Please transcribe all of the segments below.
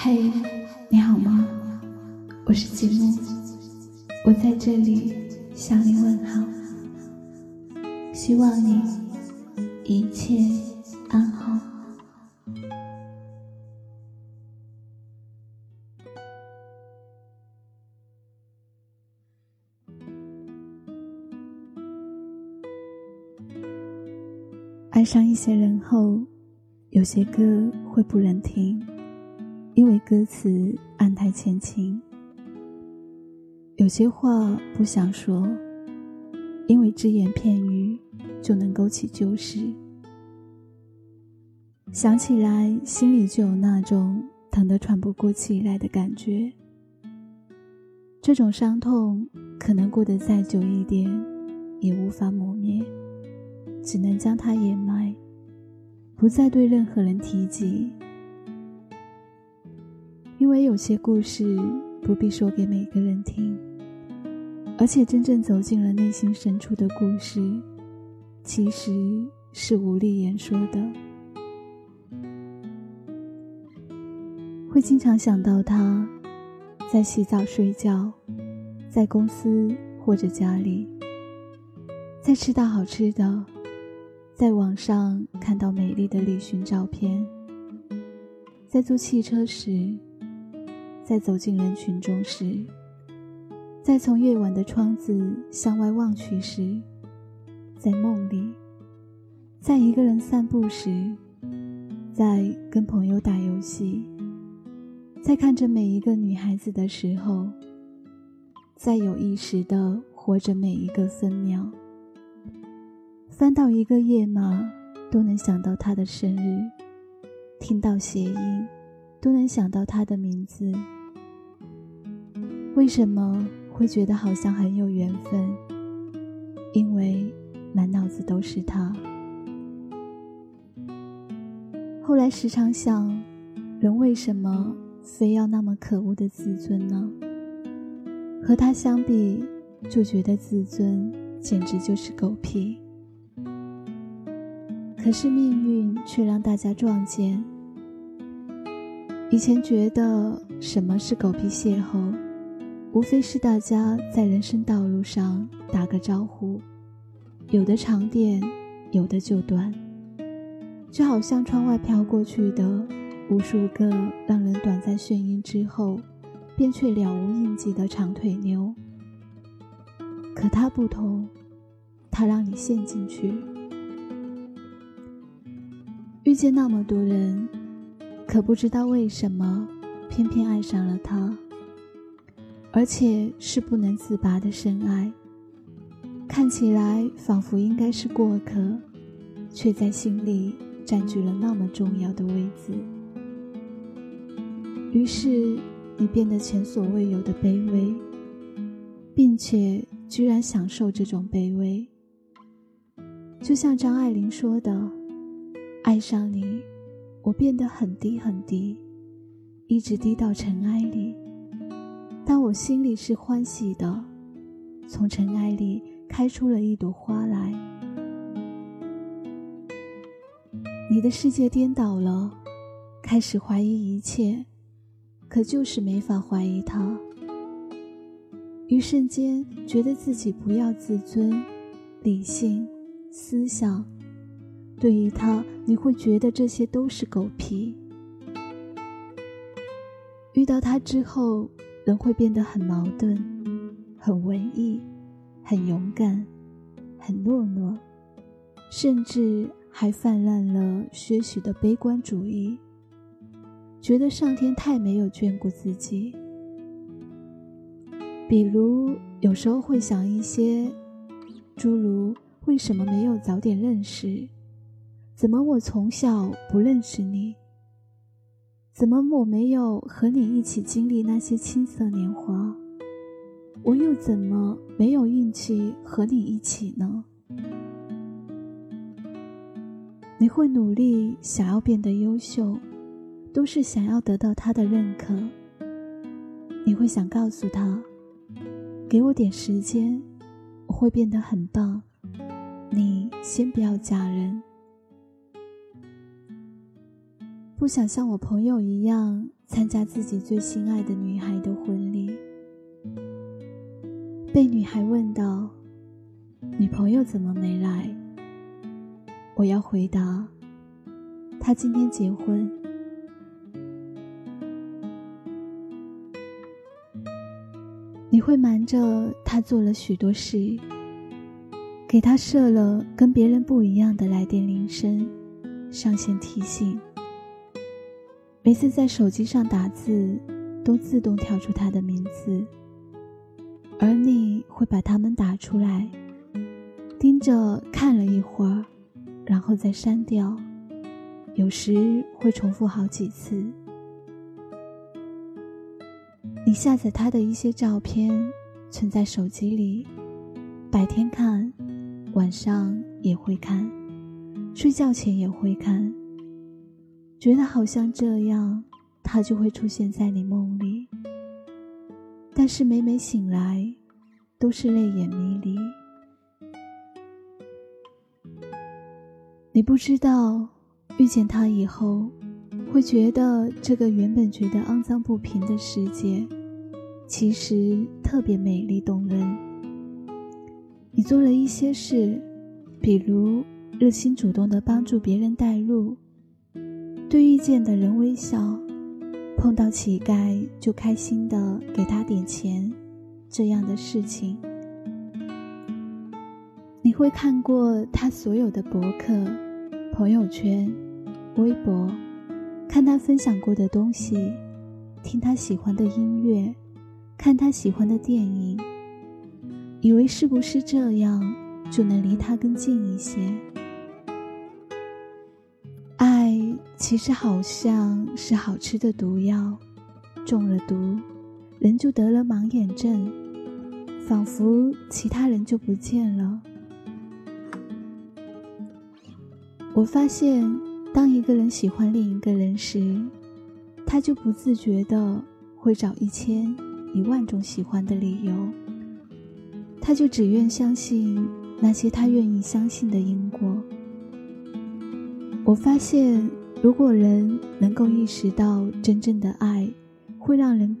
嘿，你好吗？我是吉木，我在这里向你问好，希望你一切安好。爱上一些人后，有些歌会不忍听。因为歌词暗太浅情，有些话不想说，因为只言片语就能勾起旧事，想起来心里就有那种疼得喘不过气来的感觉。这种伤痛可能过得再久一点，也无法磨灭，只能将它掩埋，不再对任何人提及。因为有些故事不必说给每个人听，而且真正走进了内心深处的故事，其实是无力言说的。会经常想到他，在洗澡、睡觉，在公司或者家里，在吃到好吃的，在网上看到美丽的旅行照片，在坐汽车时。在走进人群中时，在从夜晚的窗子向外望去时，在梦里，在一个人散步时，在跟朋友打游戏，在看着每一个女孩子的时候，在有意识的活着每一个分秒，翻到一个页码都能想到她的生日，听到谐音都能想到她的名字。为什么会觉得好像很有缘分？因为满脑子都是他。后来时常想，人为什么非要那么可恶的自尊呢？和他相比，就觉得自尊简直就是狗屁。可是命运却让大家撞见。以前觉得什么是狗屁邂逅？无非是大家在人生道路上打个招呼，有的长点，有的就短，就好像窗外飘过去的无数个让人短暂眩晕之后，便却了无印记的长腿妞。可他不同，他让你陷进去，遇见那么多人，可不知道为什么，偏偏爱上了他。而且是不能自拔的深爱，看起来仿佛应该是过客，却在心里占据了那么重要的位置。于是你变得前所未有的卑微，并且居然享受这种卑微。就像张爱玲说的：“爱上你，我变得很低很低，一直低到尘埃里。”但我心里是欢喜的，从尘埃里开出了一朵花来。你的世界颠倒了，开始怀疑一切，可就是没法怀疑他。一瞬间觉得自己不要自尊、理性、思想，对于他，你会觉得这些都是狗屁。遇到他之后。人会变得很矛盾，很文艺，很勇敢，很懦弱，甚至还泛滥了些许的悲观主义，觉得上天太没有眷顾自己。比如，有时候会想一些，诸如为什么没有早点认识？怎么我从小不认识你？怎么我没有和你一起经历那些青涩年华？我又怎么没有运气和你一起呢？你会努力想要变得优秀，都是想要得到他的认可。你会想告诉他，给我点时间，我会变得很棒。你先不要嫁人。不想像我朋友一样参加自己最心爱的女孩的婚礼。被女孩问到：“女朋友怎么没来？”我要回答：“她今天结婚。”你会瞒着她做了许多事，给她设了跟别人不一样的来电铃声，上线提醒。每次在手机上打字，都自动跳出他的名字，而你会把他们打出来，盯着看了一会儿，然后再删掉，有时会重复好几次。你下载他的一些照片，存在手机里，白天看，晚上也会看，睡觉前也会看。觉得好像这样，他就会出现在你梦里。但是每每醒来，都是泪眼迷离。你不知道，遇见他以后，会觉得这个原本觉得肮脏不平的世界，其实特别美丽动人。你做了一些事，比如热心主动的帮助别人带路。对遇见的人微笑，碰到乞丐就开心的给他点钱，这样的事情，你会看过他所有的博客、朋友圈、微博，看他分享过的东西，听他喜欢的音乐，看他喜欢的电影，以为是不是这样就能离他更近一些？其实好像是好吃的毒药，中了毒，人就得了盲眼症，仿佛其他人就不见了。我发现，当一个人喜欢另一个人时，他就不自觉的会找一千一万种喜欢的理由，他就只愿相信那些他愿意相信的因果。我发现。如果人能够意识到真正的爱会让人，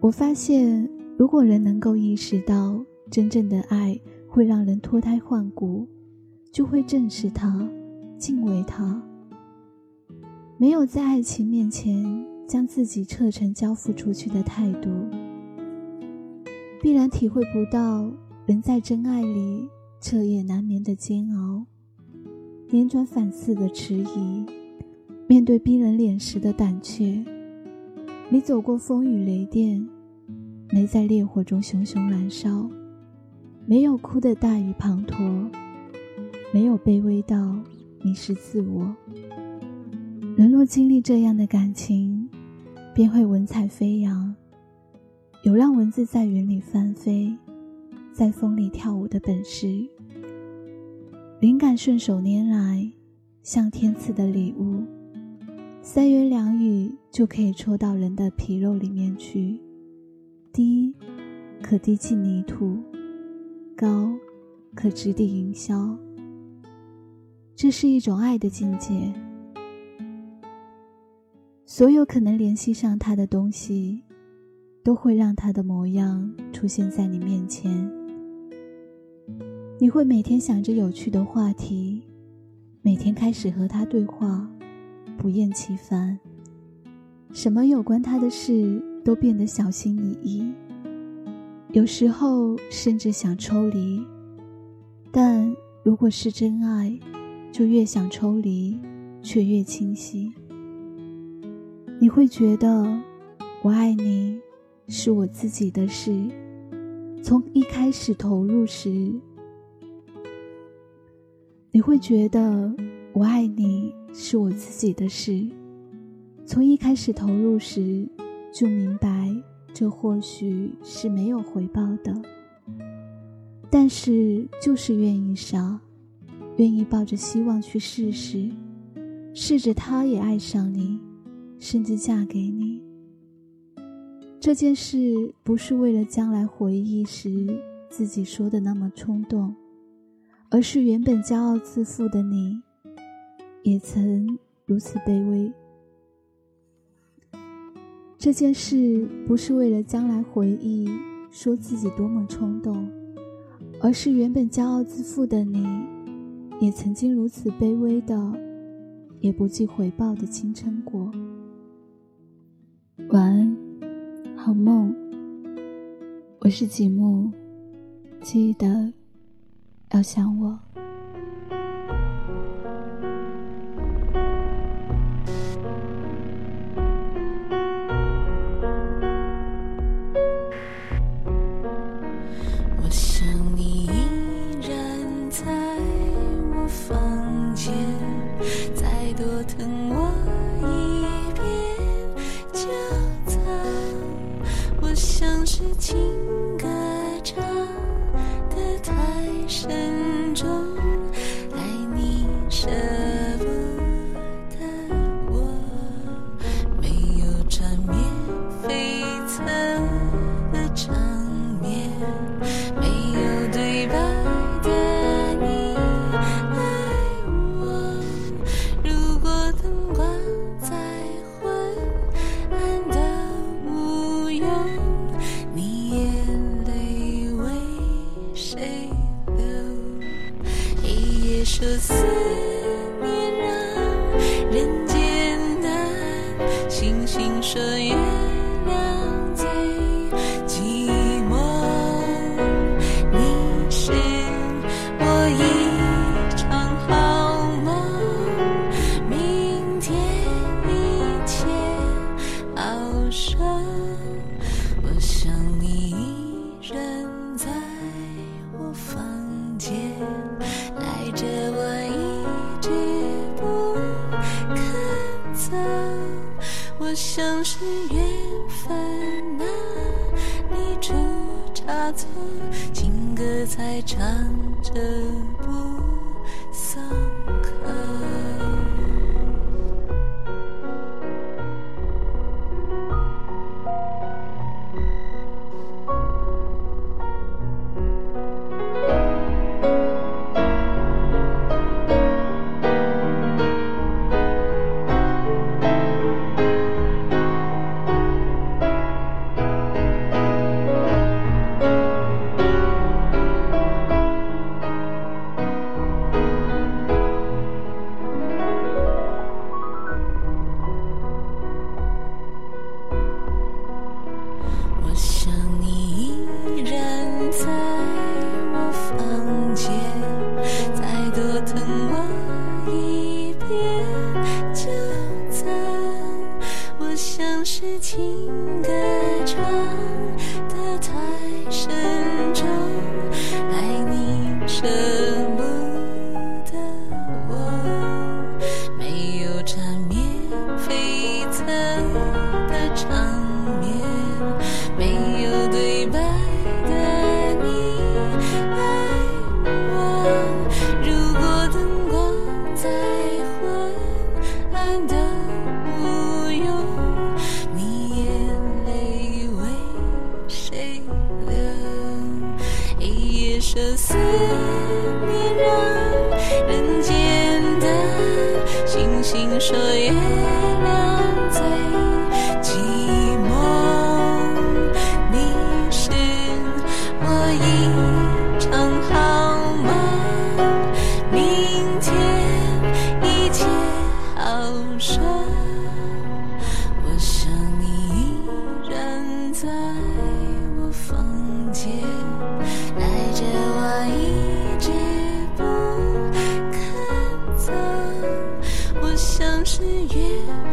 我发现，如果人能够意识到真正的爱会让人脱胎换骨，就会正视它，敬畏它。没有在爱情面前将自己彻诚交付出去的态度，必然体会不到人在真爱里彻夜难眠的煎熬。辗转反侧的迟疑，面对逼人脸时的胆怯，你走过风雨雷电，没在烈火中熊熊燃烧，没有哭得大雨滂沱，没有卑微到迷失自我。人若经历这样的感情，便会文采飞扬，有让文字在云里翻飞，在风里跳舞的本事。灵感顺手拈来，像天赐的礼物，三言两语就可以戳到人的皮肉里面去。低，可滴进泥土；高，可直抵云霄。这是一种爱的境界。所有可能联系上他的东西，都会让他的模样出现在你面前。你会每天想着有趣的话题，每天开始和他对话，不厌其烦。什么有关他的事都变得小心翼翼，有时候甚至想抽离。但如果是真爱，就越想抽离，却越清晰。你会觉得，我爱你，是我自己的事。从一开始投入时。你会觉得我爱你是我自己的事，从一开始投入时就明白，这或许是没有回报的。但是就是愿意傻，愿意抱着希望去试试，试着他也爱上你，甚至嫁给你。这件事不是为了将来回忆时自己说的那么冲动。而是原本骄傲自负的你，也曾如此卑微。这件事不是为了将来回忆，说自己多么冲动，而是原本骄傲自负的你，也曾经如此卑微的，也不计回报的青春过。晚安，好梦。我是吉木，记得要想我。手我想你依然在我房间带着我一直不肯走。我想是缘分那你出差错情歌在唱着说也是缘分啊。